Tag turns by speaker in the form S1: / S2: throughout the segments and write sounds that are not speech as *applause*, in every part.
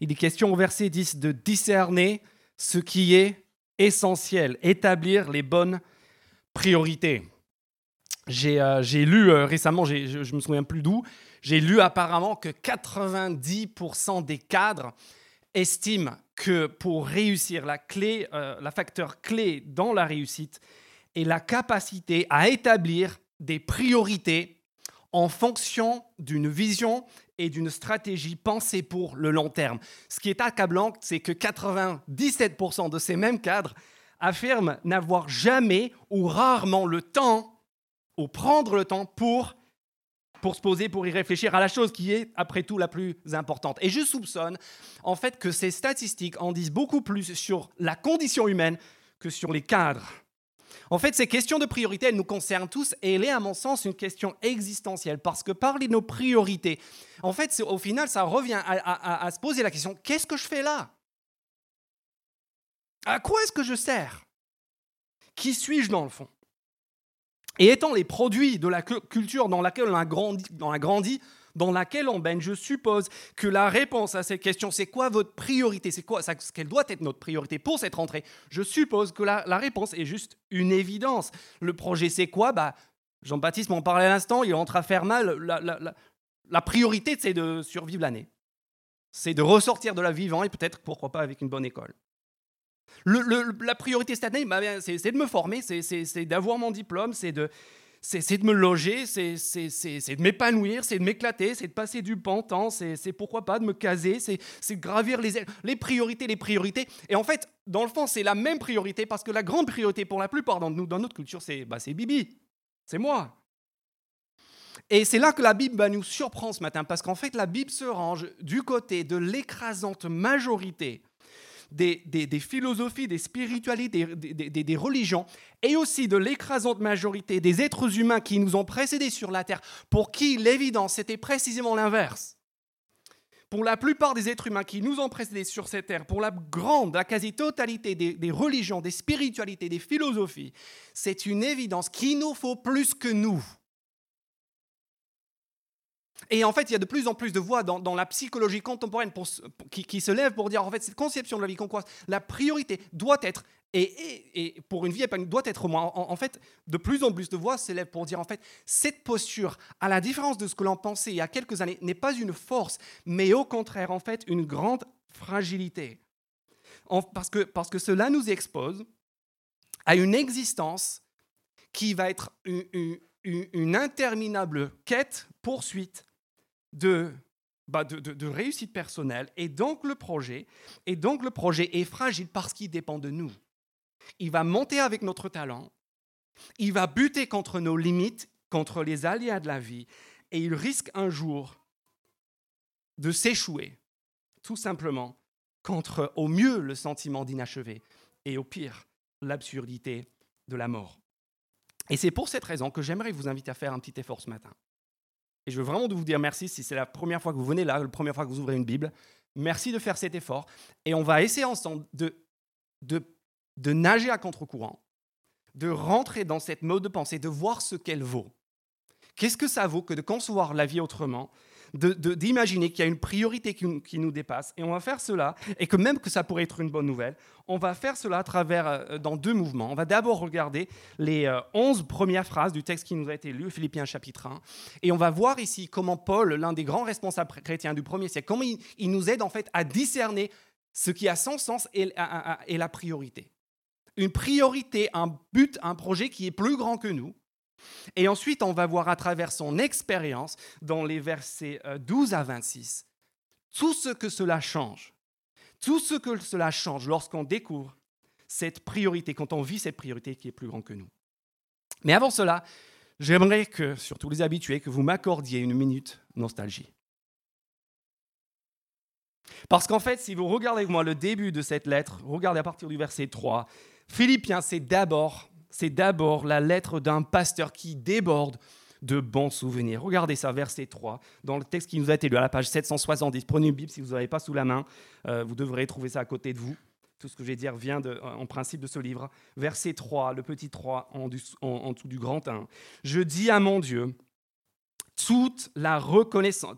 S1: Il est question au verset 10 de discerner ce qui est essentiel, établir les bonnes priorités. J'ai euh, lu euh, récemment, je me souviens plus d'où, j'ai lu apparemment que 90% des cadres estiment que pour réussir, la clé, euh, la facteur clé dans la réussite est la capacité à établir des priorités en fonction d'une vision et d'une stratégie pensée pour le long terme. Ce qui est accablant, c'est que 97% de ces mêmes cadres affirment n'avoir jamais ou rarement le temps ou prendre le temps pour, pour se poser, pour y réfléchir à la chose qui est, après tout, la plus importante. Et je soupçonne, en fait, que ces statistiques en disent beaucoup plus sur la condition humaine que sur les cadres. En fait, ces questions de priorité, elles nous concernent tous et elle est, à mon sens, une question existentielle parce que parler de nos priorités, en fait, au final, ça revient à, se poser la question qu'est-ce que je fais là? À quoi est-ce que je sers? Qui suis-je dans le fond? Et étant les produits de la culture dans laquelle on a grandi, dans, a grandi, dans laquelle on baigne, je suppose que la réponse à cette question, c'est quoi votre priorité? C'est quoi ce qu'elle doit être notre priorité pour cette rentrée? Je suppose que la, réponse est juste une évidence. Le projet, c'est quoi? Bah, Jean-Baptiste m'en parlait à l'instant, il rentre à faire mal. La, priorité, c'est de survivre l'année. C'est de ressortir de la vivant et peut-être, pourquoi pas, avec une bonne école. Le, la priorité cette année, bah, c'est de me former, c'est d'avoir mon diplôme, c'est de, c'est de me loger, c'est de m'épanouir, c'est de m'éclater, c'est de passer du bon c'est pourquoi pas de me caser, c'est de gravir les, les priorités, les priorités. Et en fait, dans le fond, c'est la même priorité parce que la grande priorité pour la plupart d'entre nous, dans notre culture, c'est bah, Bibi, c'est moi. Et c'est là que la Bible nous surprend ce matin, parce qu'en fait, la Bible se range du côté de l'écrasante majorité des, philosophies, des spiritualités, des, des religions, et aussi de l'écrasante majorité des êtres humains qui nous ont précédés sur la Terre, pour qui l'évidence était précisément l'inverse. Pour la plupart des êtres humains qui nous ont précédés sur cette terre, pour la grande, la quasi-totalité des religions, des spiritualités, des philosophies, c'est une évidence qu'il nous faut plus que nous. Et en fait, il y a de plus en plus de voix dans, la psychologie contemporaine qui, se lèvent pour dire, en fait, cette conception de la vie qu'on croise, la priorité doit être, et, pour une vie épanouie, doit être moins. En, fait, de plus en plus de voix se lèvent pour dire, en fait, cette posture, à la différence de ce que l'on pensait il y a quelques années, n'est pas une force, mais au contraire, en fait, une grande fragilité. parce, que, parce que cela nous expose à une existence qui va être une interminable quête, poursuite bah, de, de, réussite personnelle. Et donc le projet, et donc le projet est fragile parce qu'il dépend de nous. Il va monter avec notre talent, il va buter contre nos limites, contre les aléas de la vie, et il risque un jour de s'échouer, tout simplement, contre au mieux le sentiment d'inachevé, et au pire l'absurdité de la mort. Et c'est pour cette raison que j'aimerais vous inviter à faire un petit effort ce matin. Et je veux vraiment vous dire merci si c'est la première fois que vous venez là, la première fois que vous ouvrez une Bible. Merci de faire cet effort. Et on va essayer ensemble de, de, de nager à contre-courant, de rentrer dans cette mode de pensée, de voir ce qu'elle vaut. Qu'est-ce que ça vaut que de concevoir la vie autrement d'imaginer qu'il y a une priorité qui, nous dépasse. Et on va faire cela, et que même que ça pourrait être une bonne nouvelle, on va faire cela à travers, euh, dans deux mouvements. On va d'abord regarder les euh, onze premières phrases du texte qui nous a été lu, Philippiens chapitre 1, et on va voir ici comment Paul, l'un des grands responsables chrétiens du premier siècle, comment il, nous aide en fait à discerner ce qui a son sens et, et la priorité. Une priorité, un but, un projet qui est plus grand que nous, et ensuite, on va voir à travers son expérience, dans les versets 12 euh, à 26, tout ce que cela change. Tout ce que cela change lorsqu'on découvre cette priorité, quand on vit cette priorité qui est plus grande que nous. Mais avant cela, j'aimerais que, surtout les habitués, que vous m'accordiez une minute nostalgie. Parce qu'en fait, si vous regardez avec moi le début de cette lettre, regardez à partir du verset 3, Philippiens, c'est d'abord c'est d'abord la lettre d'un pasteur qui déborde de bons souvenirs. Regardez ça, verset 3, dans le texte qui nous a été lu à la page 770. Prenez une Bible si vous n'avez pas sous la main, euh, vous devrez trouver ça à côté de vous. Tout ce que je vais dire vient en principe de ce livre. Verset 3, le petit 3 en, en dessous du grand 1. Je dis à mon Dieu toute la reconnaissance,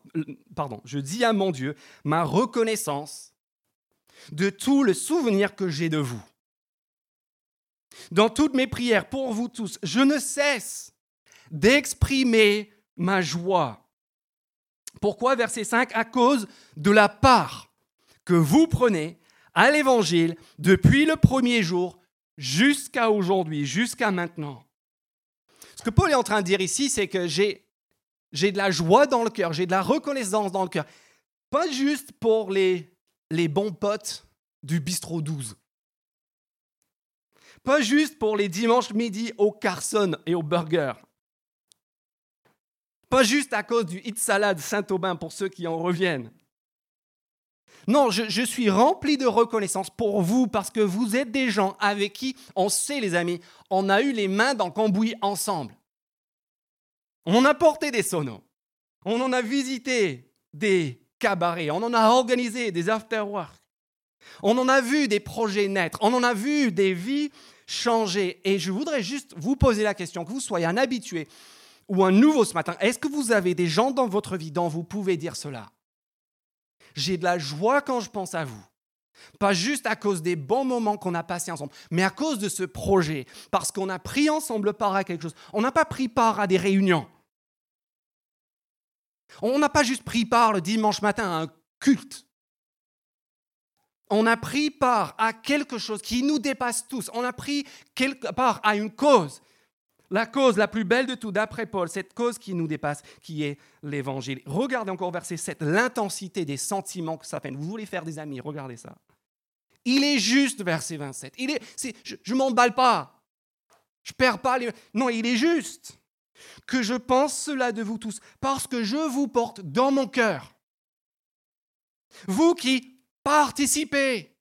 S1: pardon, je dis à mon Dieu ma reconnaissance de tout le souvenir que j'ai de vous. Dans toutes mes prières pour vous tous, je ne cesse d'exprimer ma joie. Pourquoi Verset 5 À cause de la part que vous prenez à l'Évangile depuis le premier jour jusqu'à aujourd'hui, jusqu'à maintenant. Ce que Paul est en train de dire ici, c'est que j'ai, j'ai de la joie dans le cœur, j'ai de la reconnaissance dans le cœur. Pas juste pour les, les bons potes du bistrot 12. Pas juste pour les dimanches midi au Carson et au burger. Pas juste à cause du hit salade Saint-Aubin pour ceux qui en reviennent. Non, je, suis rempli de reconnaissance pour vous parce que vous êtes des gens avec qui, on sait les amis, on a eu les mains dans Cambouis ensemble. On a porté des sonos. On en a visité des cabarets. On en a organisé des after-work. On en a vu des projets naître. On en a vu des vies changer. Et je voudrais juste vous poser la question, que vous soyez un habitué ou un nouveau ce matin. Est-ce que vous avez des gens dans votre vie dont vous pouvez dire cela? J'ai de la joie quand je pense à vous. Pas juste à cause des bons moments qu'on a passés ensemble, mais à cause de ce projet, parce qu'on a pris ensemble part à quelque chose. On n'a pas pris part à des réunions. On n'a pas juste pris part le dimanche matin à un culte. On a pris part à quelque chose qui nous dépasse tous. On a pris part à une cause la cause la plus belle de tout, d'après Paul, cette cause qui nous dépasse, qui est l'évangile. Regardez encore verset 7, l'intensité des sentiments que ça fait. Vous voulez faire des amis, regardez ça. Il est juste, verset 27. Il est, je ne m'emballe pas. Je perds pas les... Non, il est juste que je pense cela de vous tous, parce que je vous porte dans mon cœur. Vous qui participez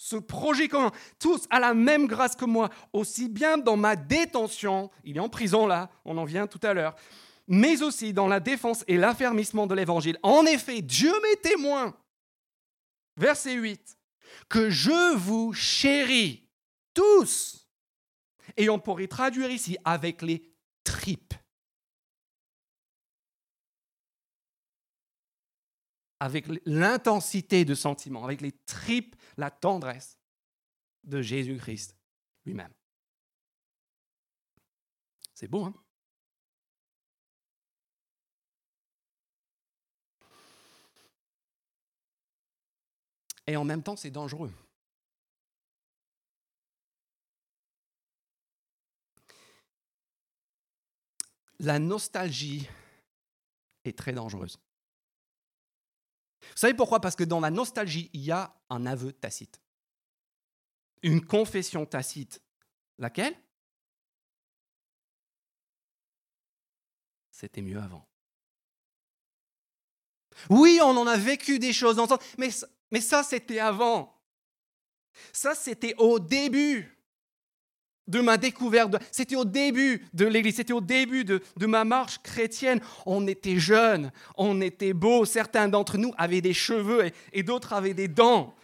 S1: ce projet commun, tous à la même grâce que moi, aussi bien dans ma détention, il est en prison là, on en vient tout à l'heure, mais aussi dans la défense et l'affermissement de l'évangile. En effet, Dieu m'est témoin, verset 8, que je vous chéris tous. Et on pourrait traduire ici avec les tripes. Avec l'intensité de sentiment, avec les tripes, la tendresse de Jésus-Christ lui-même. C'est beau, hein? Et en même temps, c'est dangereux. La nostalgie est très dangereuse. Savez pourquoi? Parce que dans la nostalgie, il y a un aveu tacite. Une confession tacite. Laquelle? C'était mieux avant. Oui, on en a vécu des choses ensemble, mais, mais ça, c'était avant. Ça, c'était au début de ma découverte. C'était au début de l'Église, c'était au début de, ma marche chrétienne. On était jeunes, on était beaux. Certains d'entre nous avaient des cheveux et, d'autres avaient des dents.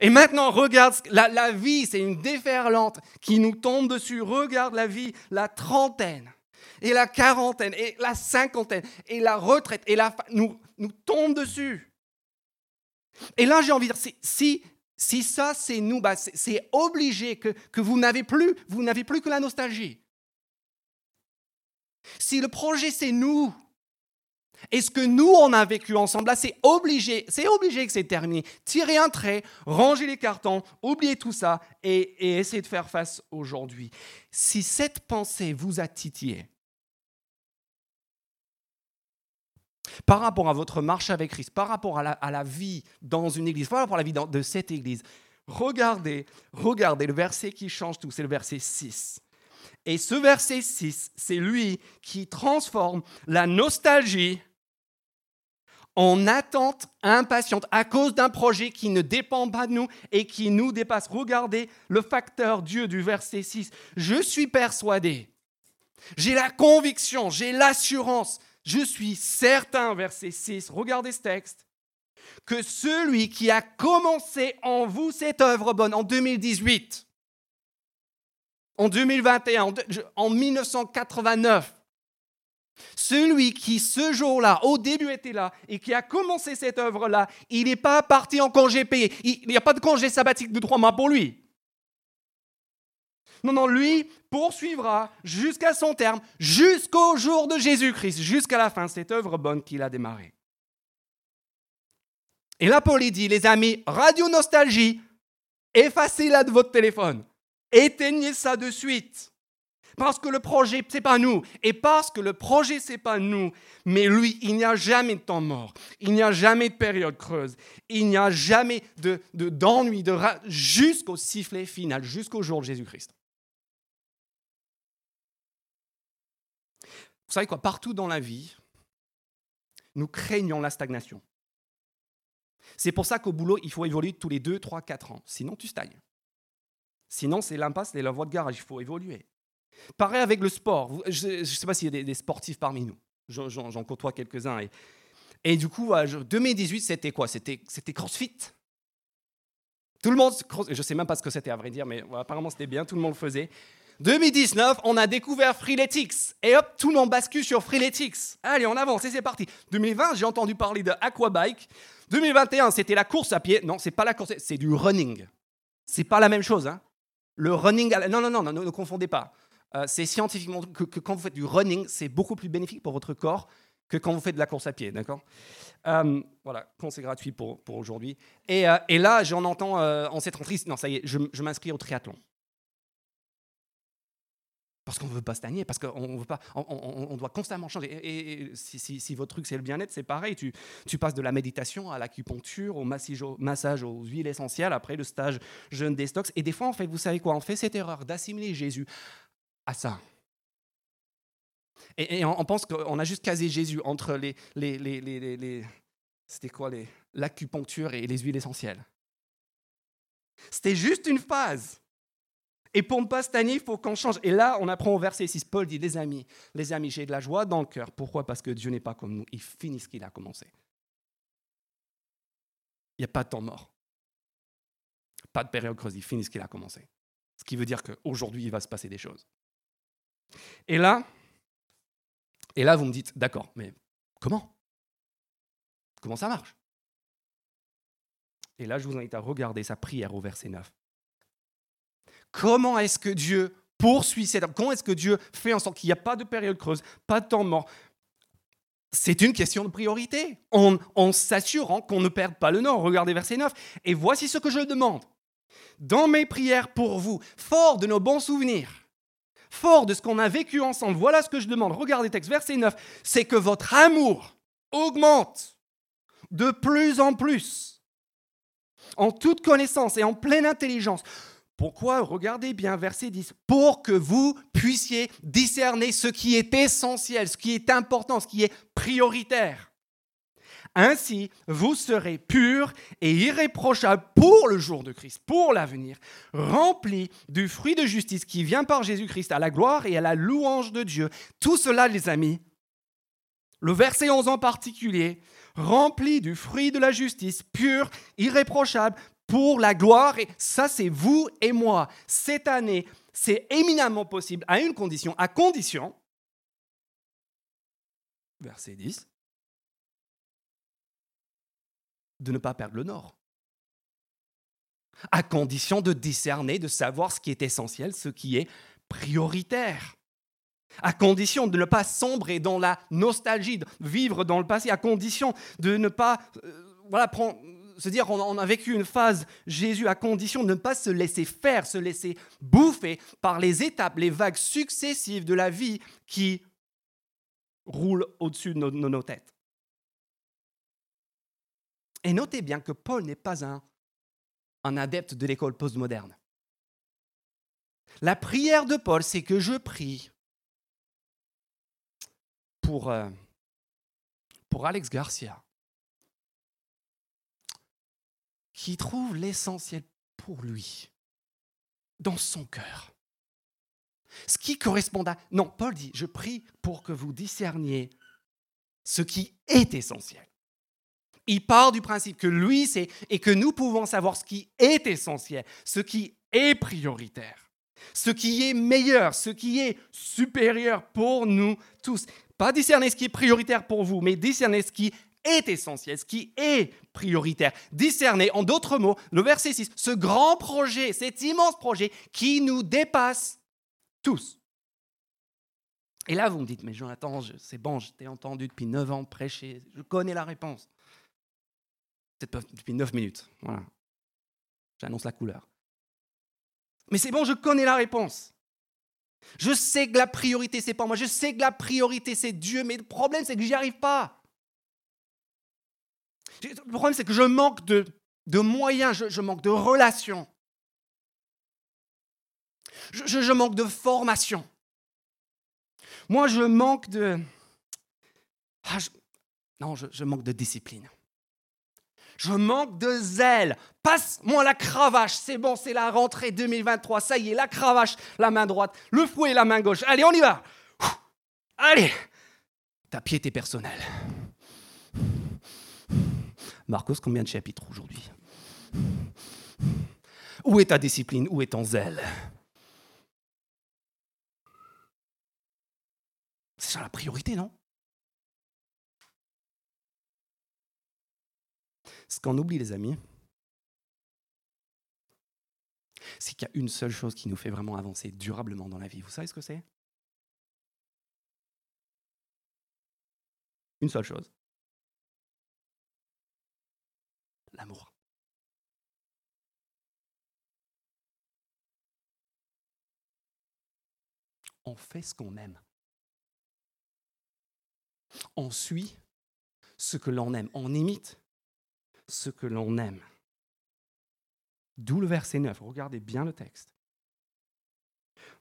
S1: Et maintenant, regarde, la, la vie, c'est une déferlante qui nous tombe dessus. Regarde la vie, la trentaine, et la quarantaine, et la cinquantaine, et la retraite, et la nous, nous tombe dessus. Et là, j'ai envie de dire, si ça, c'est nous, bah, c'est obligé que, que vous n'avez plus, vous n'avez plus que la nostalgie. Si le projet, c'est nous, et ce que nous, on a vécu ensemble, là, c'est obligé, c'est obligé que c'est terminé. Tirez un trait, rangez les cartons, oubliez tout ça et, et essayez de faire face aujourd'hui. Si cette pensée vous a titillé, par rapport à votre marche avec Christ, par rapport à la, vie dans une église, par rapport à la vie de cette église, regardez, regardez le verset qui change tout, c'est le verset 6. Et ce verset 6, c'est lui qui transforme la nostalgie en attente impatiente à cause d'un projet qui ne dépend pas de nous et qui nous dépasse. Regardez le facteur Dieu du verset 6. Je suis persuadé, j'ai la conviction, j'ai l'assurance je suis certain, verset 6, regardez ce texte, que celui qui a commencé en vous cette œuvre bonne en 2018, en 2021, en 1989, Celui qui ce jour-là, au début était là et qui a commencé cette œuvre-là, il n'est pas parti en congé payé. Il n'y a pas de congé sabbatique de trois mois pour lui. Non, non, lui poursuivra jusqu'à son terme, jusqu'au jour de Jésus-Christ, jusqu'à la fin, cette œuvre bonne qu'il a démarrée. Et là, Paul dit, les amis, radio nostalgie, effacez-la de votre téléphone. Éteignez ça de suite. Parce que le projet, c'est pas nous. Et parce que le projet, c'est pas nous. Mais lui, il n'y a jamais de temps mort. Il n'y a jamais de période creuse. Il n'y a jamais d'ennui, de, jusqu'au sifflet final, jusqu'au jour de Jésus-Christ. Vous savez quoi Partout dans la vie, nous craignons la stagnation. C'est pour ça qu'au boulot, il faut évoluer tous les 2, 3, 4 ans. Sinon, tu stagnes. Sinon, c'est l'impasse, c'est la voie de garage. Il faut évoluer. Pareil avec le sport. Je ne sais pas s'il y a des, sportifs parmi nous. J'en côtoie quelques-uns. Et, et, du coup, 2018, c'était quoi? C'était CrossFit. Tout le monde, je ne sais même pas ce que c'était à vrai dire, mais apparemment c'était bien, tout le monde le faisait. 2019, on a découvert Freeletics. Et hop, tout le monde bascule sur Freeletics. Allez, on avance et c'est parti. 2020, j'ai entendu parler de Aquabike. 2021, c'était la course à pied. Non, c'est pas la course, c'est du running. C'est pas la même chose. Hein. Le running, non, non, non, non, ne confondez pas. Euh, c'est scientifiquement que, quand vous faites du running, c'est beaucoup plus bénéfique pour votre corps que quand vous faites de la course à pied, d'accord? Euh, Voilà, c'est gratuit pour, pour aujourd'hui. Et, euh, et, là, j'en entends en cette rentrée, non, ça y est, je, je m'inscris au triathlon. Parce qu'on ne veut pas stagner, parce qu'on on, doit constamment changer. Et, si, votre truc c'est le bien-être, c'est pareil. Tu, passes de la méditation à l'acupuncture, au massage, aux huiles essentielles, après le stage jeûne des stocks. Et des fois, en fait, vous savez quoi? On fait cette erreur d'assimiler Jésus à ça. Et, on, pense qu'on a juste casé Jésus entre les, les, les, les c'était quoi l'acupuncture et les huiles essentielles. C'était juste une phase. Et pour ne pas stagner, il faut qu'on change. Et là, on apprend au verset 6. Paul dit Les amis, les amis, j'ai de la joie dans le cœur. Pourquoi? Parce que Dieu n'est pas comme nous. Il finit ce qu'il a commencé. Il n'y a pas de temps mort. Pas de période creuse. Il finit ce qu'il a commencé. Ce qui veut dire qu'aujourd'hui, il va se passer des choses. Et là, et là, vous me dites, d'accord, mais comment? Comment ça marche? Et là, je vous invite à regarder sa prière au verset 9. Comment est-ce que Dieu poursuit cette Comment est-ce que Dieu fait en sorte qu'il n'y a pas de période creuse, pas de temps mort? C'est une question de priorité, en, en s'assurant qu'on ne perde pas le nord. Regardez verset 9. Et voici ce que je demande. Dans mes prières pour vous, fort de nos bons souvenirs, fort de ce qu'on a vécu ensemble, voilà ce que je demande. Regardez texte, verset 9, c'est que votre amour augmente de plus en plus, en toute connaissance et en pleine intelligence. Pourquoi Regardez bien verset 10. Pour que vous puissiez discerner ce qui est essentiel, ce qui est important, ce qui est prioritaire. Ainsi, vous serez purs et irréprochables pour le jour de Christ, pour l'avenir, remplis du fruit de justice qui vient par Jésus-Christ à la gloire et à la louange de Dieu. Tout cela, les amis, le verset 11 en particulier, rempli du fruit de la justice, pur, irréprochable, pour la gloire. Et ça, c'est vous et moi. Cette année, c'est éminemment possible à une condition, à condition, verset 10, de ne pas perdre le nord. À condition de discerner, de savoir ce qui est essentiel, ce qui est prioritaire. À condition de ne pas sombrer dans la nostalgie, de vivre dans le passé, à condition de ne pas euh, voilà, prendre, se dire on a vécu une phase Jésus, à condition de ne pas se laisser faire, se laisser bouffer par les étapes, les vagues successives de la vie qui roulent au-dessus de nos têtes. Et notez bien que Paul n'est pas un, adepte de l'école postmoderne. La prière de Paul, c'est que je prie pour, euh, pour Alex Garcia, qui trouve l'essentiel pour lui, dans son cœur. Ce qui correspond à... Non, Paul dit, je prie pour que vous discerniez ce qui est essentiel il part du principe que lui c'est et que nous pouvons savoir ce qui est essentiel, ce qui est prioritaire, ce qui est meilleur, ce qui est supérieur pour nous tous. Pas discerner ce qui est prioritaire pour vous, mais discerner ce qui est essentiel, ce qui est prioritaire. Discerner, en d'autres mots, le verset 6, ce grand projet, cet immense projet qui nous dépasse tous. Et là, vous me dites, mais Jonathan, c'est bon, je t'ai entendu depuis 9 ans prêcher, je connais la réponse. Peut-être depuis 9 minutes, voilà. J'annonce la couleur. Mais c'est bon, je connais la réponse. Je sais que la priorité, c'est pas moi. Je sais que la priorité, c'est Dieu. Mais le problème, c'est que j'y arrive pas. Le problème, c'est que je manque de, moyens, je, manque de relations. Je, manque de formation. Moi, je manque de... Ah, non, je manque de discipline. Je manque de zèle. Passe-moi la cravache. C'est bon, c'est la rentrée 2023. Ça y est, la cravache, la main droite, le fouet, la main gauche. Allez, on y va. Allez. Ta piété personnelle. Marcos, combien de chapitres aujourd'hui? Où est ta discipline? Où est ton zèle? C'est ça la priorité, non? Ce qu'on oublie, les amis, c'est qu'il y a une seule chose qui nous fait vraiment avancer durablement dans la vie. Vous savez ce que c'est? Une seule chose. L'amour. On fait ce qu'on aime. On suit ce que l'on aime. On imite ce que l'on aime. D'où le verset 9. Regardez bien le texte.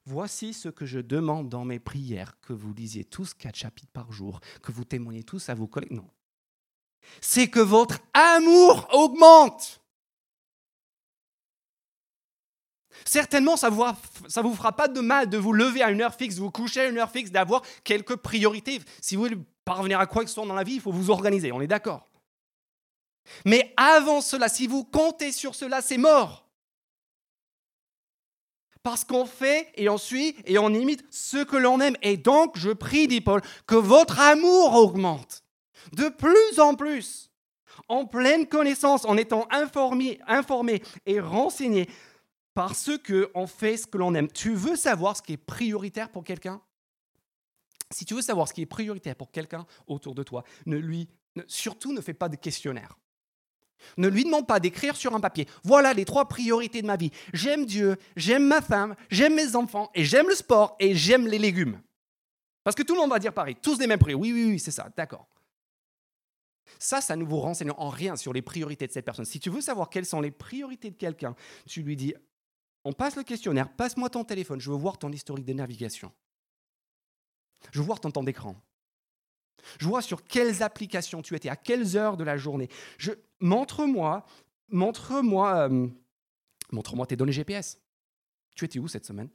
S1: Voici ce que je demande dans mes prières, que vous lisiez tous quatre chapitres par jour, que vous témoignez tous à vos collègues. Non. C'est que votre amour augmente. Certainement, ça ne vous, fera pas de mal de vous lever à une heure fixe, de vous coucher à une heure fixe, d'avoir quelques priorités. Si vous voulez parvenir à quoi que ce soit dans la vie, il faut vous organiser, on est d'accord. Mais avant cela, si vous comptez sur cela, c'est mort. Parce qu'on fait et on suit et on imite ce que l'on aime. Et donc, je prie, dit Paul, que votre amour augmente de plus en plus, en pleine connaissance, en étant informé, informé et renseigné parce qu'on fait ce que l'on aime. Tu veux savoir ce qui est prioritaire pour quelqu'un? Si tu veux savoir ce qui est prioritaire pour quelqu'un autour de toi, ne lui, surtout ne fais pas de questionnaire. Ne lui demande pas d'écrire sur un papier. Voilà les trois priorités de ma vie. J'aime Dieu, j'aime ma femme, j'aime mes enfants, et j'aime le sport, et j'aime les légumes. Parce que tout le monde va dire pareil, tous les mêmes priorités. Oui, oui, oui, c'est ça, d'accord. Ça, ça ne vous renseigne en rien sur les priorités de cette personne. Si tu veux savoir quelles sont les priorités de quelqu'un, tu lui dis, on passe le questionnaire, passe-moi ton téléphone, je veux voir ton historique de navigation. Je veux voir ton temps d'écran. Je vois sur quelles applications tu étais, à quelles heures de la journée. Je, montre-moi, montre-moi, euh, montre-moi tes données GPS. Tu étais où cette semaine?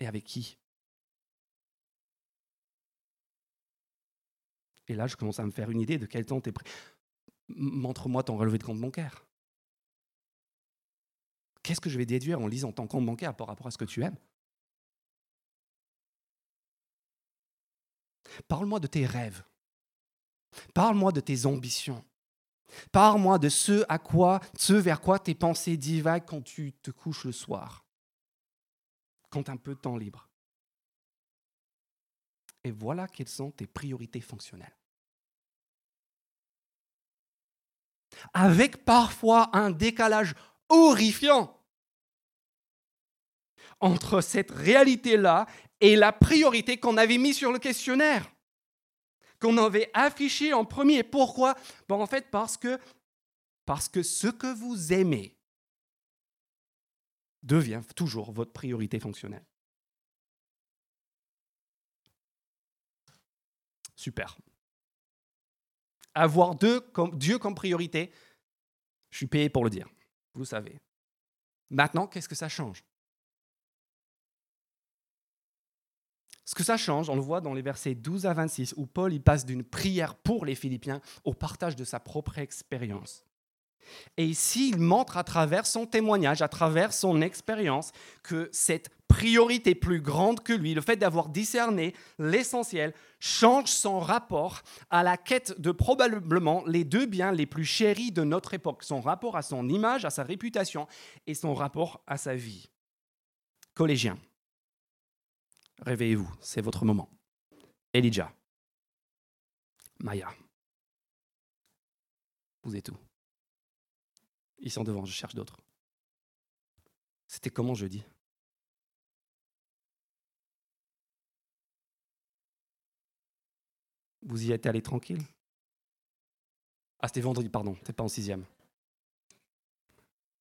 S1: Et avec qui? Et là, je commence à me faire une idée de quel temps tu es prêt. Montre-moi ton relevé de compte bancaire. Qu'est-ce que je vais déduire en lisant ton compte bancaire par rapport à ce que tu aimes? Parle-moi de tes rêves. Parle-moi de tes ambitions. Parle-moi de ce à quoi, ce vers quoi tes pensées divaguent quand tu te couches le soir, quand tu as un peu de temps libre. Et voilà quelles sont tes priorités fonctionnelles. Avec parfois un décalage horrifiant entre cette réalité-là et la priorité qu'on avait mise sur le questionnaire, qu'on avait affiché en premier. Pourquoi? En fait, parce que, parce que ce que vous aimez devient toujours votre priorité fonctionnelle. Super. Avoir Dieu comme priorité, je suis payé pour le dire, vous savez. Maintenant, qu'est-ce que ça change? Ce que ça change, on le voit dans les versets 12 à 26, où Paul passe d'une prière pour les Philippiens au partage de sa propre expérience. Et ici, il montre à travers son témoignage, à travers son expérience, que cette priorité plus grande que lui, le fait d'avoir discerné l'essentiel, change son rapport à la quête de probablement les deux biens les plus chéris de notre époque, son rapport à son image, à sa réputation et son rapport à sa vie. Collégiens, réveillez-vous, c'est votre moment. Elijah, Maya, vous êtes où? Ils sont devant, je cherche d'autres. C'était comment jeudi? Vous y êtes allé tranquille? Ah, c'était vendredi, pardon, t'es pas en sixième.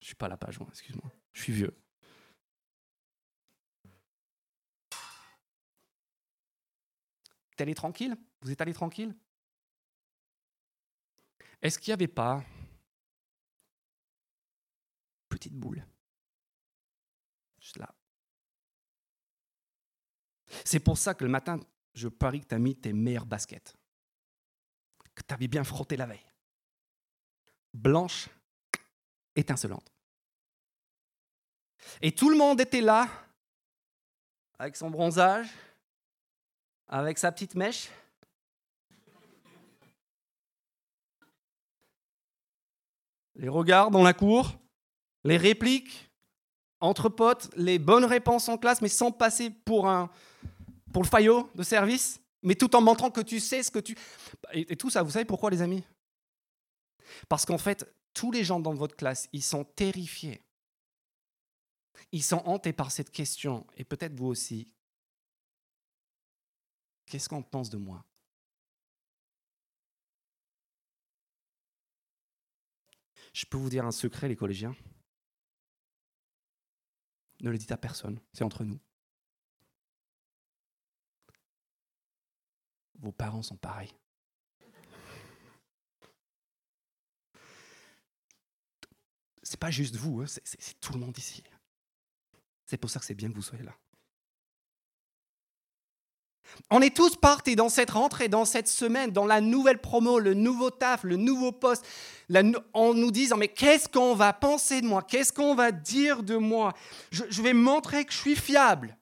S1: Je suis pas à la page, moi, excuse-moi. Je suis vieux. T'es allé tranquille? Vous êtes allé tranquille? Est-ce qu'il n'y avait pas C'est pour ça que le matin, je parie que tu as mis tes meilleures baskets, que tu avais bien frotté la veille. Blanche, étincelante. Et tout le monde était là, avec son bronzage, avec sa petite mèche. Les regards dans la cour, les répliques entre potes, les bonnes réponses en classe, mais sans passer pour un, pour le faillot de service, mais tout en montrant que tu sais ce que tu... Et, tout ça, vous savez pourquoi les amis? Parce qu'en fait, tous les gens dans votre classe, ils sont terrifiés. Ils sont hantés par cette question, et peut-être vous aussi. Qu'est-ce qu'on pense de moi? Je peux vous dire un secret, les collégiens? Ne le dites à personne, c'est entre nous. Vos parents sont pareils. C'est pas juste vous, hein, c'est tout le monde ici. C'est pour ça que c'est bien que vous soyez là. On est tous partis dans cette rentrée, dans cette semaine, dans la nouvelle promo, le nouveau taf, le nouveau poste, en nous disant mais qu'est-ce qu'on va penser de moi? Qu'est-ce qu'on va dire de moi? Je, vais montrer que je suis fiable.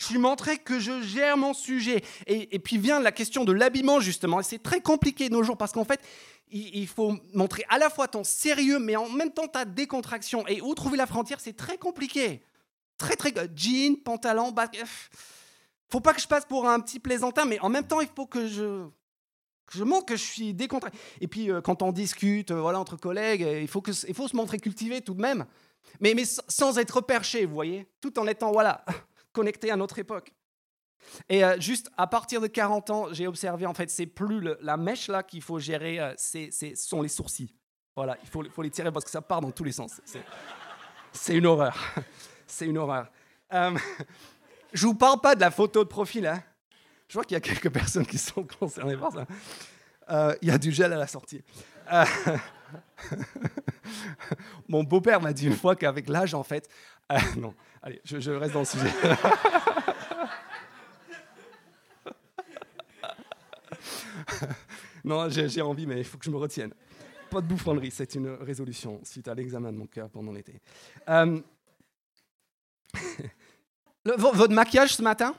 S1: Je lui montrer que je gère mon sujet. Et, puis vient la question de l'habillement, justement. C'est très compliqué de nos jours parce qu'en fait, il, faut montrer à la fois ton sérieux, mais en même temps ta décontraction. Et où trouver la frontière, c'est très compliqué. Très, très. Jean, pantalon, basket. Faut pas que je passe pour un petit plaisantin, mais en même temps, il faut que je. montre que je suis décontracté. Et puis, euh, quand on discute euh, voilà, entre collègues, il faut, que, il faut se montrer cultivé tout de même. Mais, sans être perché, vous voyez Tout en étant, voilà, *laughs* connecté à notre époque. Et euh, juste à partir de 40 ans, j'ai observé, en fait, c'est plus la mèche là qu'il faut gérer, euh, c'est, ce sont les sourcils. Voilà, il faut, faut, les tirer parce que ça part dans tous les sens. C'est, une horreur. c'est une horreur. *laughs* Euh, je vous parle pas de la photo de profil. Hein. Je vois qu'il y a quelques *laughs* personnes qui sont concernées par ça. Euh, il y a du gel à la sortie. *laughs* Mon beau-père m'a dit une fois qu'avec l'âge, en fait, non, Allez, je, reste dans le sujet. *laughs* non, j'ai envie, mais il faut que je me retienne. Pas de bouffonnerie, c'est une résolution suite à l'examen de mon cœur pendant l'été. Votre maquillage ce matin?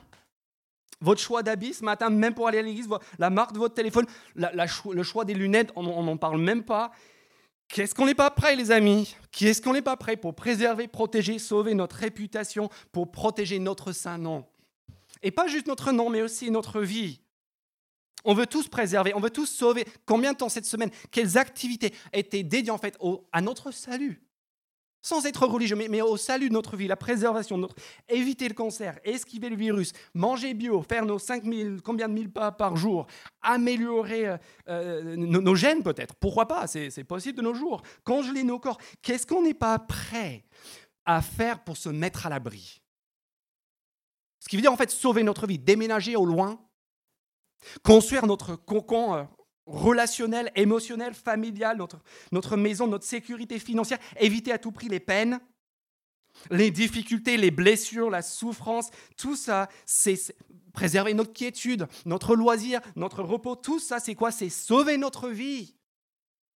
S1: Votre choix d'habit ce matin, même pour aller à l'église, la marque de votre téléphone, le choix des lunettes, on n'en parle même pas. Qu'est-ce qu'on n'est pas prêt, les amis? Qu'est-ce qu'on n'est pas prêt pour préserver, protéger, sauver notre réputation, pour protéger notre saint nom? Et pas juste notre nom, mais aussi notre vie. On veut tous préserver, on veut tous sauver. Combien de temps cette semaine? Quelles activités étaient dédiées en fait à notre salut? Sans être religieux, mais, au salut de notre vie, la préservation de notre... Éviter le cancer, esquiver le virus, manger bio, faire nos 5000, combien de mille pas par jour, améliorer euh, euh, nos, gènes peut-être. Pourquoi pas C'est possible de nos jours. Congeler nos corps. Qu'est-ce qu'on n'est pas prêt à faire pour se mettre à l'abri? Ce qui veut dire en fait sauver notre vie, déménager au loin, construire notre cocon euh, relationnel, émotionnel, familial, notre, notre maison, notre sécurité financière, éviter à tout prix les peines, les difficultés, les blessures, la souffrance, tout ça, c'est préserver notre quiétude, notre loisir, notre repos, tout ça, c'est quoi? C'est sauver notre vie.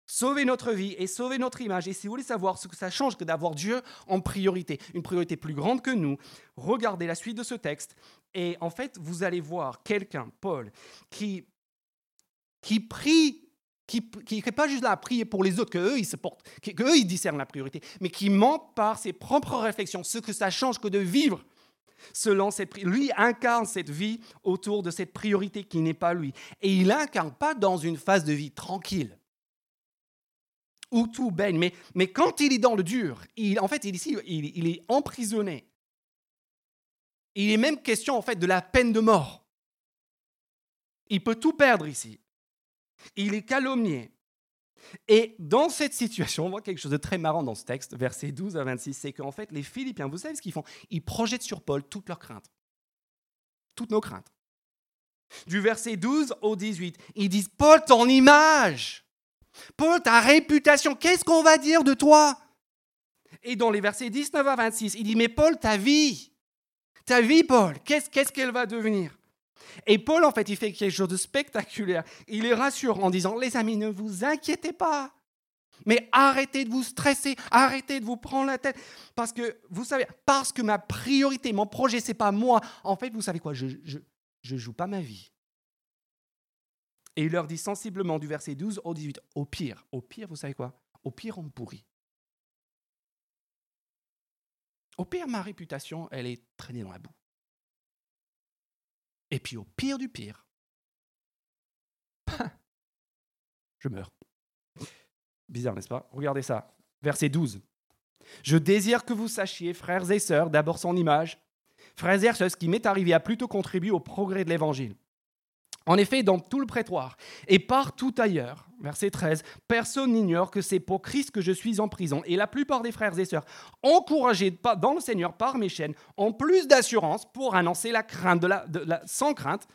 S1: sauver notre vie et sauver notre image. Et si vous voulez savoir ce que ça change que d'avoir Dieu en priorité, une priorité plus grande que nous, regardez la suite de ce texte. Et en fait, vous allez voir quelqu'un, Paul, qui, qui prie qui n'est pas juste là à prier pour les autres, qu'eux, ils se portent, qu'eux, ils discernent la priorité, mais qui ment par ses propres réflexions, ce que ça change que de vivre selon cette Lui incarne cette vie autour de cette priorité qui n'est pas lui. Et il incarne pas dans une phase de vie tranquille où tout baigne, mais, mais quand il est dans le dur, il, en fait, il, ici, il, il est emprisonné. Il est même question en fait de la peine de mort. Il peut tout perdre ici. Il est calomnié. Et dans cette situation, on voit quelque chose de très marrant dans ce texte, versets 12 à 26, c'est qu'en fait, les Philippiens, vous savez ce qu'ils font? Ils projettent sur Paul toutes leurs craintes. Toutes nos craintes. Du verset 12 au 18, ils disent Paul, ton image Paul, ta réputation, qu'est-ce qu'on va dire de toi Et dans les versets 19 à 26, il dit Mais Paul, ta vie, ta vie, Paul, qu'est-ce qu'elle va devenir et Paul, en fait, il fait quelque chose de spectaculaire. Il les rassure en disant, les amis, ne vous inquiétez pas. Mais arrêtez de vous stresser, arrêtez de vous prendre la tête. Parce que, vous savez, parce que ma priorité, mon projet, c'est pas moi. En fait, vous savez quoi, je ne joue pas ma vie. Et il leur dit sensiblement du verset 12 au 18, au pire, au pire, vous savez quoi Au pire, on me pourrit. Au pire, ma réputation, elle est traînée dans la boue. Et puis au pire du pire, *laughs* je meurs. Bizarre, n'est-ce pas? Regardez ça. Verset 12. Je désire que vous sachiez, frères et sœurs, d'abord son image. Frères et sœurs, ce qui m'est arrivé a plutôt contribué au progrès de l'Évangile. En effet, dans tout le prétoire et partout ailleurs, verset 13, personne n'ignore que c'est pour Christ que je suis en prison. Et la plupart des frères et sœurs, encouragés dans le Seigneur par mes chaînes, ont plus d'assurance pour annoncer la crainte de la, sans crainte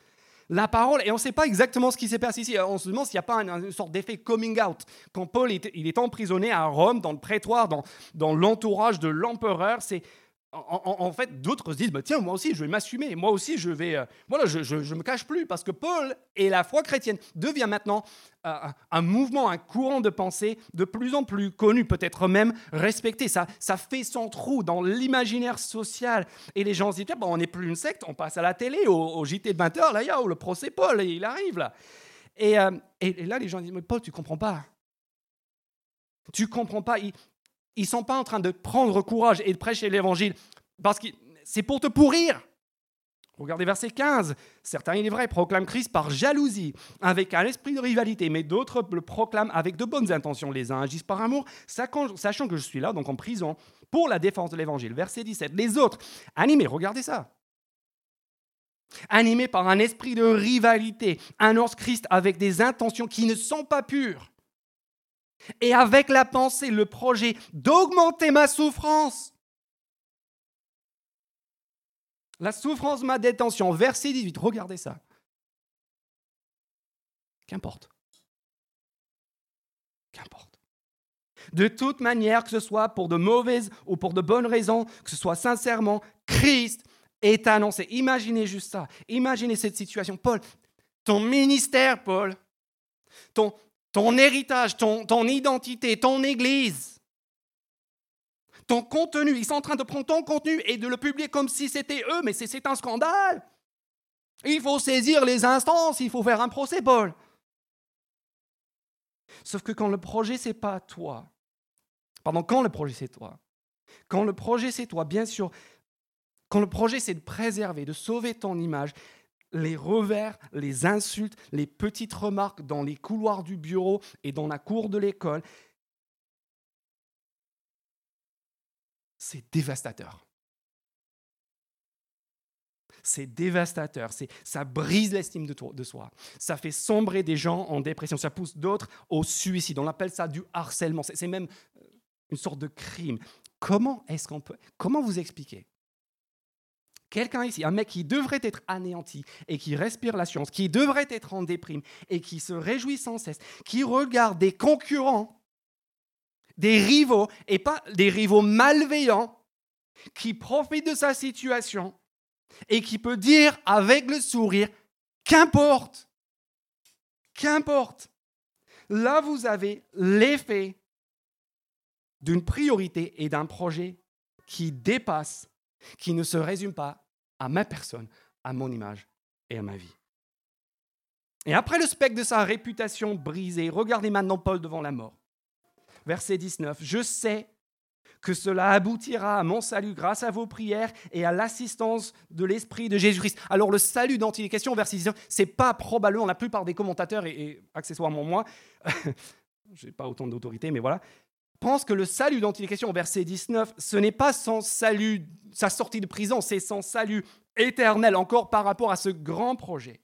S1: la parole. Et on ne sait pas exactement ce qui s'est passé ici. On se demande s'il n'y a pas une, sorte d'effet coming out. Quand Paul il est emprisonné à Rome, dans le prétoire, dans l'entourage de l'empereur, c'est en, fait, d'autres se disent bah, tiens, moi aussi, je vais m'assumer. Moi aussi, je vais. Euh, voilà, je me cache plus parce que Paul et la foi chrétienne devient maintenant euh, un mouvement, un courant de pensée de plus en plus connu, peut-être même respecté. Ça, ça fait son trou dans l'imaginaire social. Et les gens se disent bah, on n'est plus une secte, on passe à la télé, au, JT de 20h, là, y a, le procès Paul, il arrive là. Et, euh, et, là, les gens disent mais Paul, tu comprends pas. Tu comprends pas. Ils ne sont pas en train de prendre courage et de prêcher l'évangile parce que c'est pour te pourrir. Regardez verset 15. Certains, il est vrai, proclament Christ par jalousie, avec un esprit de rivalité, mais d'autres le proclament avec de bonnes intentions. Les uns agissent par amour, sachant que je suis là, donc en prison, pour la défense de l'évangile. Verset 17. Les autres, animés, regardez ça. Animés par un esprit de rivalité, annoncent Christ avec des intentions qui ne sont pas pures et avec la pensée, le projet d'augmenter ma souffrance. La souffrance, ma détention. Verset 18, regardez ça. Qu'importe. Qu'importe. De toute manière, que ce soit pour de mauvaises ou pour de bonnes raisons, que ce soit sincèrement, Christ est annoncé. Imaginez juste ça. Imaginez cette situation. Paul, ton ministère, Paul, ton, ton héritage, ton, ton identité, ton église, ton contenu. Ils sont en train de prendre ton contenu et de le publier comme si c'était eux, mais c'est un scandale. Il faut saisir les instances, il faut faire un procès, Paul. Sauf que quand le projet, c'est pas toi, pardon, quand le projet, c'est toi, quand le projet, c'est toi, bien sûr, quand le projet, c'est de préserver, de sauver ton image, les revers, les insultes, les petites remarques dans les couloirs du bureau et dans la cour de l'école. C'est dévastateur. C'est dévastateur, ça brise l'estime de, de, soi, ça fait sombrer des gens en dépression, ça pousse d'autres au suicide. On appelle ça du harcèlement, c'est même euh, une sorte de crime. Comment est-ce qu'on peut, comment vous expliquer quelqu'un ici, un mec qui devrait être anéanti et qui respire la science, qui devrait être en déprime et qui se réjouit sans cesse, qui regarde des concurrents, des rivaux, et pas des rivaux malveillants, qui profitent de sa situation et qui peut dire avec le sourire, qu'importe, qu'importe. Là, vous avez l'effet d'une priorité et d'un projet qui dépasse, qui ne se résume pas à ma personne, à mon image et à ma vie. Et après le spectre de sa réputation brisée, regardez maintenant Paul devant la mort. Verset 19, je sais que cela aboutira à mon salut grâce à vos prières et à l'assistance de l'Esprit de Jésus-Christ. Alors le salut dont il verset 19, c'est pas probablement la plupart des commentateurs, et, accessoirement moi, *laughs* je n'ai pas autant d'autorité, mais voilà, pensent que le salut dont il est question au verset 19, ce n'est pas son salut, sa sortie de prison, c'est son salut éternel encore par rapport à ce grand projet.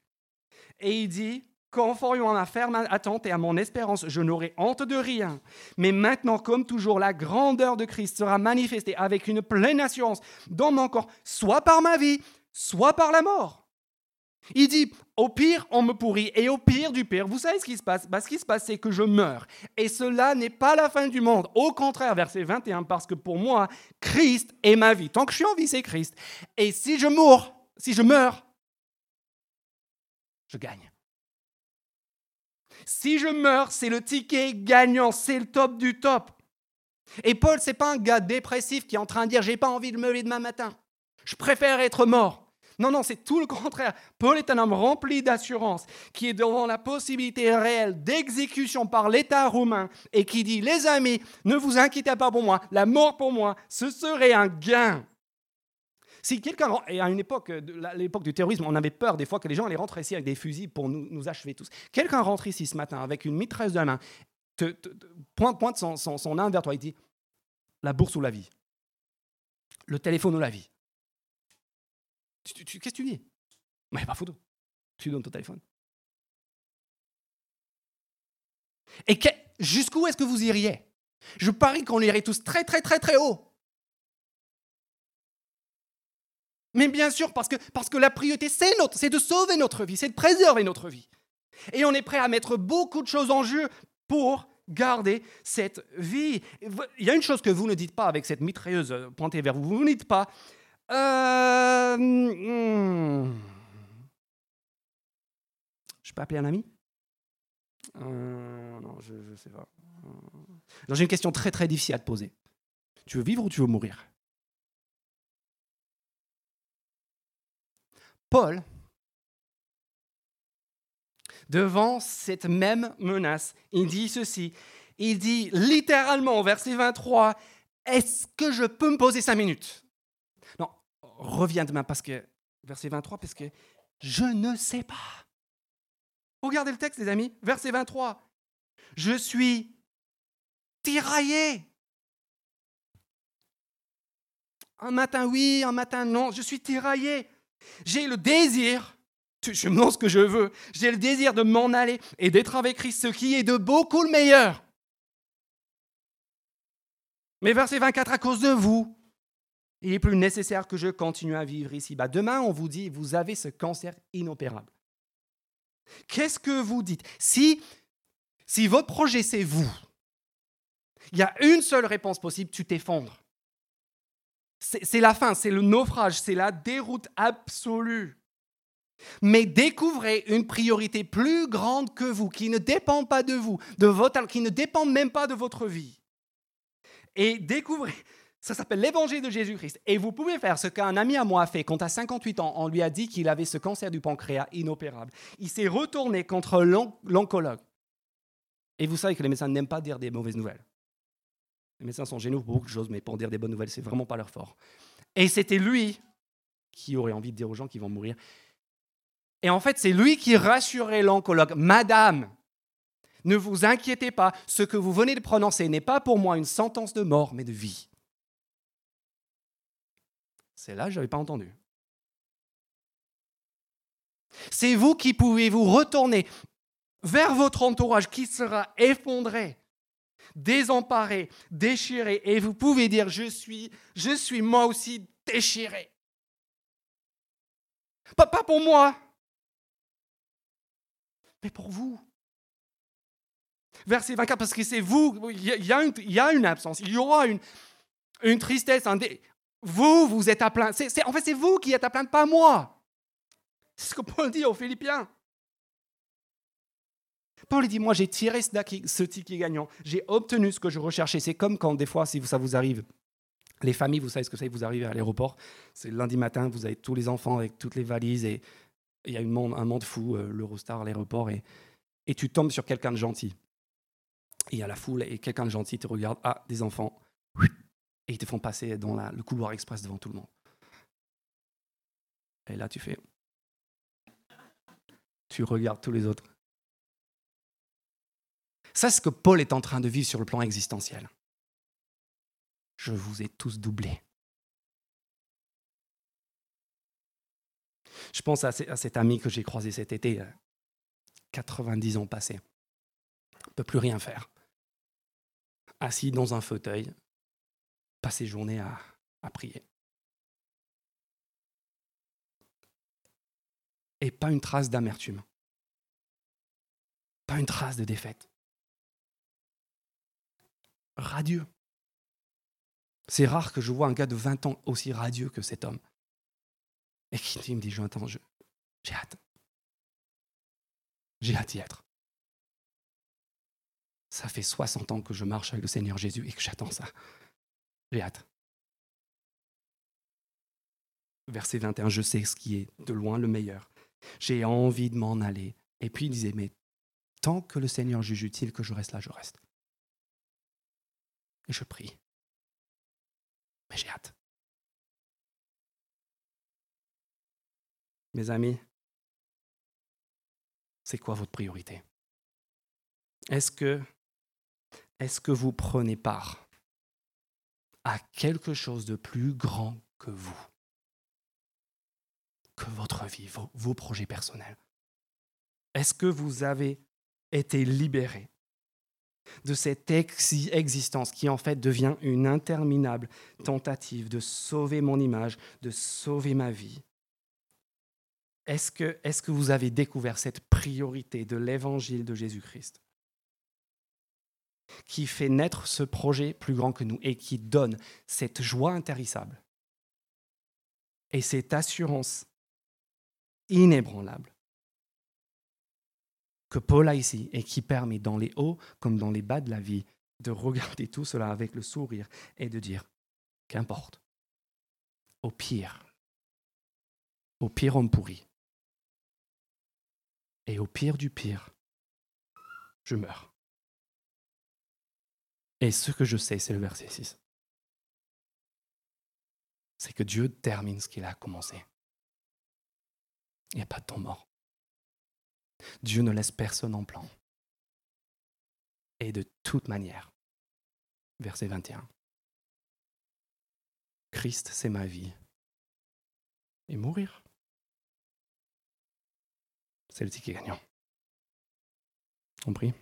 S1: Et il dit, Conformément à ma ferme attente et à mon espérance, je n'aurai honte de rien. Mais maintenant, comme toujours, la grandeur de Christ sera manifestée avec une pleine assurance dans mon corps, soit par ma vie, soit par la mort. Il dit, au pire, on me pourrit, et au pire du pire, vous savez ce qui se passe? Bah, Ce qui se passe, c'est que je meurs. Et cela n'est pas la fin du monde. Au contraire, verset 21, parce que pour moi, Christ est ma vie. Tant que je suis en vie, c'est Christ. Et si je meurs, si je meurs, je gagne. Si je meurs, c'est le ticket gagnant, c'est le top du top. Et Paul, c'est pas un gars dépressif qui est en train de dire j'ai pas envie de me lever demain matin. Je préfère être mort. Non, non, c'est tout le contraire. Paul est un homme rempli d'assurance, qui est devant la possibilité réelle d'exécution par l'État romain et qui dit, les amis, ne vous inquiétez pas pour moi, la mort pour moi, ce serait un gain. Si quelqu'un, et à une époque, l'époque du terrorisme, on avait peur des fois que les gens allaient rentrer ici avec des fusils pour nous, achever tous. Quelqu'un rentre ici ce matin avec une mitrailleuse de la main, te, pointe, pointe son, son, son vers toi, il dit la bourse ou la vie, le téléphone ou la vie? Qu'est-ce que tu dis? Mais pas photo. Tu donnes ton téléphone. Et jusqu'où est-ce que vous iriez? Je parie qu'on irait tous très très très très haut. Mais bien sûr, parce que, parce que la priorité, c'est, notre, c'est de sauver notre vie, c'est de préserver notre vie. Et on est prêt à mettre beaucoup de choses en jeu pour garder cette vie. Il y a une chose que vous ne dites pas avec cette mitrailleuse pointée vers vous. Vous ne dites pas. Euh, hmm, je peux appeler un ami? Euh, Non, je ne sais pas. j'ai une question très très difficile à te poser. Tu veux vivre ou tu veux mourir? Paul, devant cette même menace, il dit ceci. Il dit littéralement, verset 23, Est-ce que je peux me poser cinq minutes? Reviens demain parce que, verset 23, parce que je ne sais pas. Regardez le texte, les amis, verset 23. Je suis tiraillé. Un matin oui, un matin non, je suis tiraillé. J'ai le désir, je me demande ce que je veux, j'ai le désir de m'en aller et d'être avec Christ, ce qui est de beaucoup le meilleur. Mais verset 24, à cause de vous, il est plus nécessaire que je continue à vivre ici. Bah, demain, on vous dit, vous avez ce cancer inopérable. Qu'est-ce que vous dites? Si, si votre projet, c'est vous, il y a une seule réponse possible, tu t'effondres. C'est la fin, c'est le naufrage, c'est la déroute absolue. Mais découvrez une priorité plus grande que vous, qui ne dépend pas de vous, de votre, qui ne dépend même pas de votre vie. Et découvrez, ça s'appelle l'évangile de Jésus-Christ. Et vous pouvez faire ce qu'un ami à moi a fait quand à 58 ans, on lui a dit qu'il avait ce cancer du pancréas inopérable. Il s'est retourné contre l'oncologue. Et vous savez que les médecins n'aiment pas dire des mauvaises nouvelles. Les médecins sont géniaux pour beaucoup de choses, mais pour dire des bonnes nouvelles, c'est vraiment pas leur fort. Et c'était lui qui aurait envie de dire aux gens qu'ils vont mourir. Et en fait, c'est lui qui rassurait l'oncologue. Madame, ne vous inquiétez pas, ce que vous venez de prononcer n'est pas pour moi une sentence de mort, mais de vie. C'est là je n'avais pas entendu. C'est vous qui pouvez vous retourner vers votre entourage qui sera effondré désemparé, déchiré, et vous pouvez dire, je suis, moi aussi déchiré. Pas, pour moi, mais pour vous. Verset 24, parce que c'est vous, il y, a une, absence, il y aura une, une tristesse, un vous, vous êtes à plaindre. en fait, c'est vous qui êtes à plaindre, pas moi. C'est ce que Paul dit aux Philippiens. Paul dit, moi j'ai tiré ce ticket gagnant, j'ai obtenu ce que je recherchais. C'est comme quand des fois, si ça vous arrive, les familles, vous savez ce que c'est, vous arrivez à l'aéroport, c'est lundi matin, vous avez tous les enfants avec toutes les valises et il y a monde, un monde fou, euh, l'Eurostar, l'aéroport, et, tu tombes sur quelqu'un de gentil. Il y a la foule et quelqu'un de gentil te regarde, ah, des enfants, et ils te font passer dans le couloir express devant tout le monde. Et là, tu fais, tu regardes tous les autres. C'est ce que Paul est en train de vivre sur le plan existentiel. Je vous ai tous doublés. Je pense à, cet ami que j'ai croisé cet été, 90 euh, ans passés. ne peut plus rien faire. Assis dans un fauteuil, passer journée à, à prier. Et pas une trace d'amertume. Pas une trace de défaite. Radieux. C'est rare que je vois un gars de 20 ans aussi radieux que cet homme. Et qui me dit, j'ai hâte. J'ai hâte d'y être. Ça fait 60 ans que je marche avec le Seigneur Jésus et que j'attends ça. J'ai hâte. Verset 21, je sais ce qui est de loin le meilleur. J'ai envie de m'en aller. Et puis il disait, mais tant que le Seigneur juge utile que je reste là, je reste. Et je prie. Mais j'ai hâte. Mes amis, c'est quoi votre priorité? Est-ce que, est que vous prenez part à quelque chose de plus grand que vous, que votre vie, vos, projets personnels. Est-ce que vous avez été libéré de cette existence qui en fait devient une interminable tentative de sauver mon image, de sauver ma vie? Est-ce que, est que vous avez découvert cette priorité de l'évangile de Jésus-Christ? Qui fait naître ce projet plus grand que nous et qui donne cette joie intarissable et cette assurance inébranlable que Paul a ici et qui permet dans les hauts comme dans les bas de la vie de regarder tout cela avec le sourire et de dire, qu'importe, au pire, au pire homme pourri, et au pire du pire, je meurs. Et ce que je sais, c'est le verset 6. C'est que Dieu termine ce qu'il a commencé. Il n'y a pas de temps mort. Dieu ne laisse personne en plan. Et de toute manière, verset 21, Christ, c'est ma vie. Et mourir, c'est le ticket gagnant. On prie.